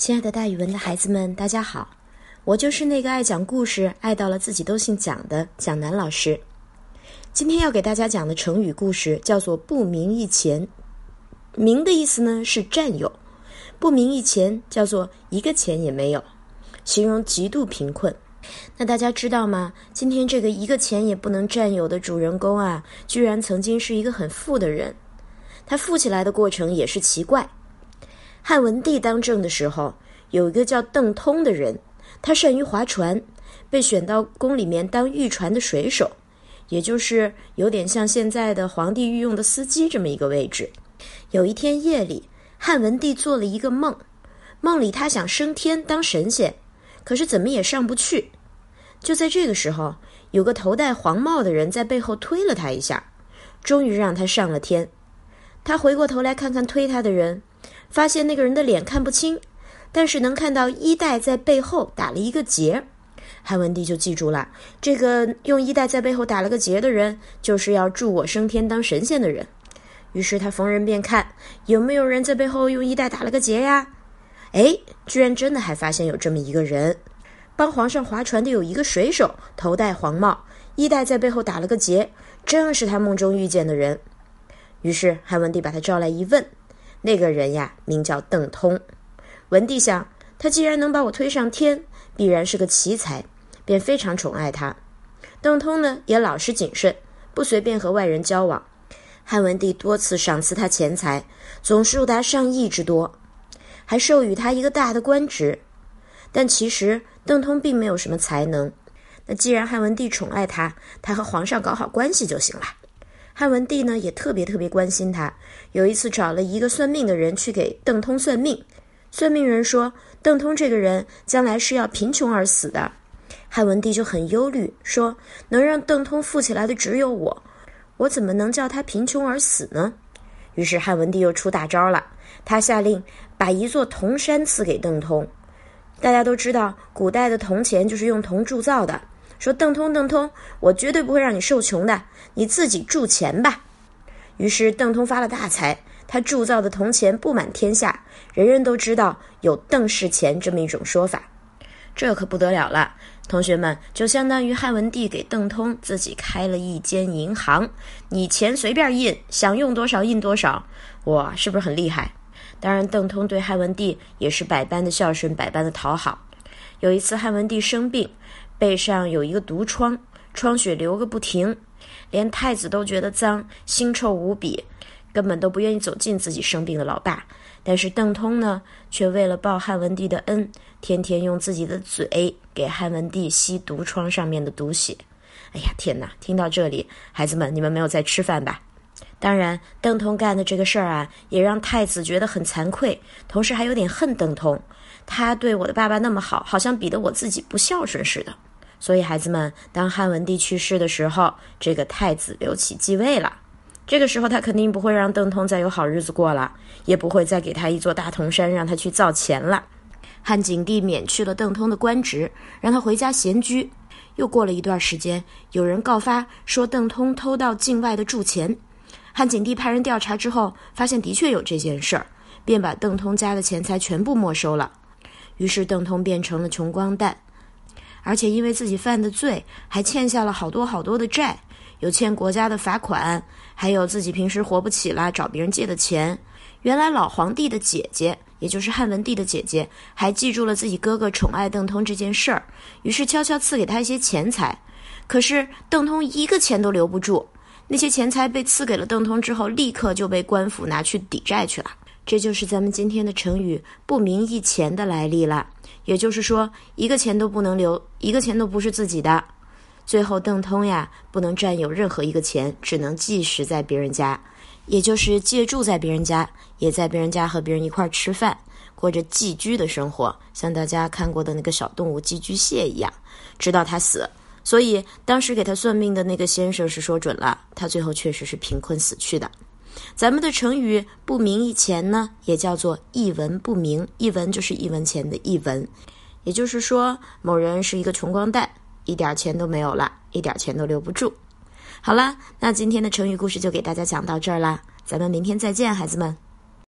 亲爱的，大语文的孩子们，大家好！我就是那个爱讲故事、爱到了自己都姓蒋的蒋楠老师。今天要给大家讲的成语故事叫做“不明一钱”。明的意思呢是占有，不明一钱叫做一个钱也没有，形容极度贫困。那大家知道吗？今天这个一个钱也不能占有的主人公啊，居然曾经是一个很富的人。他富起来的过程也是奇怪。汉文帝当政的时候，有一个叫邓通的人，他善于划船，被选到宫里面当御船的水手，也就是有点像现在的皇帝御用的司机这么一个位置。有一天夜里，汉文帝做了一个梦，梦里他想升天当神仙，可是怎么也上不去。就在这个时候，有个头戴黄帽的人在背后推了他一下，终于让他上了天。他回过头来看看推他的人。发现那个人的脸看不清，但是能看到衣带在背后打了一个结。汉文帝就记住了，这个用衣带在背后打了个结的人，就是要助我升天当神仙的人。于是他逢人便看有没有人在背后用衣带打了个结呀？哎，居然真的还发现有这么一个人，帮皇上划船的有一个水手，头戴黄帽，衣带在背后打了个结，正是他梦中遇见的人。于是汉文帝把他召来一问。那个人呀，名叫邓通。文帝想，他既然能把我推上天，必然是个奇才，便非常宠爱他。邓通呢，也老实谨慎，不随便和外人交往。汉文帝多次赏赐他钱财，总数达上亿之多，还授予他一个大的官职。但其实邓通并没有什么才能。那既然汉文帝宠爱他，他和皇上搞好关系就行了。汉文帝呢也特别特别关心他。有一次找了一个算命的人去给邓通算命，算命人说邓通这个人将来是要贫穷而死的。汉文帝就很忧虑，说能让邓通富起来的只有我，我怎么能叫他贫穷而死呢？于是汉文帝又出大招了，他下令把一座铜山赐给邓通。大家都知道，古代的铜钱就是用铜铸造的。说邓通，邓通，我绝对不会让你受穷的，你自己铸钱吧。于是邓通发了大财，他铸造的铜钱布满天下，人人都知道有邓氏钱这么一种说法。这可不得了了，同学们，就相当于汉文帝给邓通自己开了一间银行，你钱随便印，想用多少印多少，哇，是不是很厉害？当然，邓通对汉文帝也是百般的孝顺，百般的讨好。有一次汉文帝生病。背上有一个毒疮，疮血流个不停，连太子都觉得脏，腥臭无比，根本都不愿意走近自己生病的老爸。但是邓通呢，却为了报汉文帝的恩，天天用自己的嘴给汉文帝吸毒疮上面的毒血。哎呀，天哪！听到这里，孩子们，你们没有在吃饭吧？当然，邓通干的这个事儿啊，也让太子觉得很惭愧，同时还有点恨邓通。他对我的爸爸那么好，好像比得我自己不孝顺似的。所以，孩子们，当汉文帝去世的时候，这个太子刘启继位了。这个时候，他肯定不会让邓通再有好日子过了，也不会再给他一座大铜山让他去造钱了。汉景帝免去了邓通的官职，让他回家闲居。又过了一段时间，有人告发说邓通偷到境外的铸钱。汉景帝派人调查之后，发现的确有这件事儿，便把邓通家的钱财全部没收了。于是，邓通变成了穷光蛋。而且因为自己犯的罪，还欠下了好多好多的债，有欠国家的罚款，还有自己平时活不起了找别人借的钱。原来老皇帝的姐姐，也就是汉文帝的姐姐，还记住了自己哥哥宠爱邓通这件事儿，于是悄悄赐给他一些钱财。可是邓通一个钱都留不住，那些钱财被赐给了邓通之后，立刻就被官府拿去抵债去了。这就是咱们今天的成语“不名一钱”的来历了。也就是说，一个钱都不能留，一个钱都不是自己的。最后，邓通呀，不能占有任何一个钱，只能寄食在别人家，也就是借住在别人家，也在别人家和别人一块吃饭，过着寄居的生活，像大家看过的那个小动物寄居蟹一样，直到他死。所以，当时给他算命的那个先生是说准了，他最后确实是贫困死去的。咱们的成语“不明一钱”呢，也叫做“一文不明”。一文就是一文钱的一文，也就是说，某人是一个穷光蛋，一点钱都没有了，一点钱都留不住。好啦，那今天的成语故事就给大家讲到这儿啦，咱们明天再见，孩子们。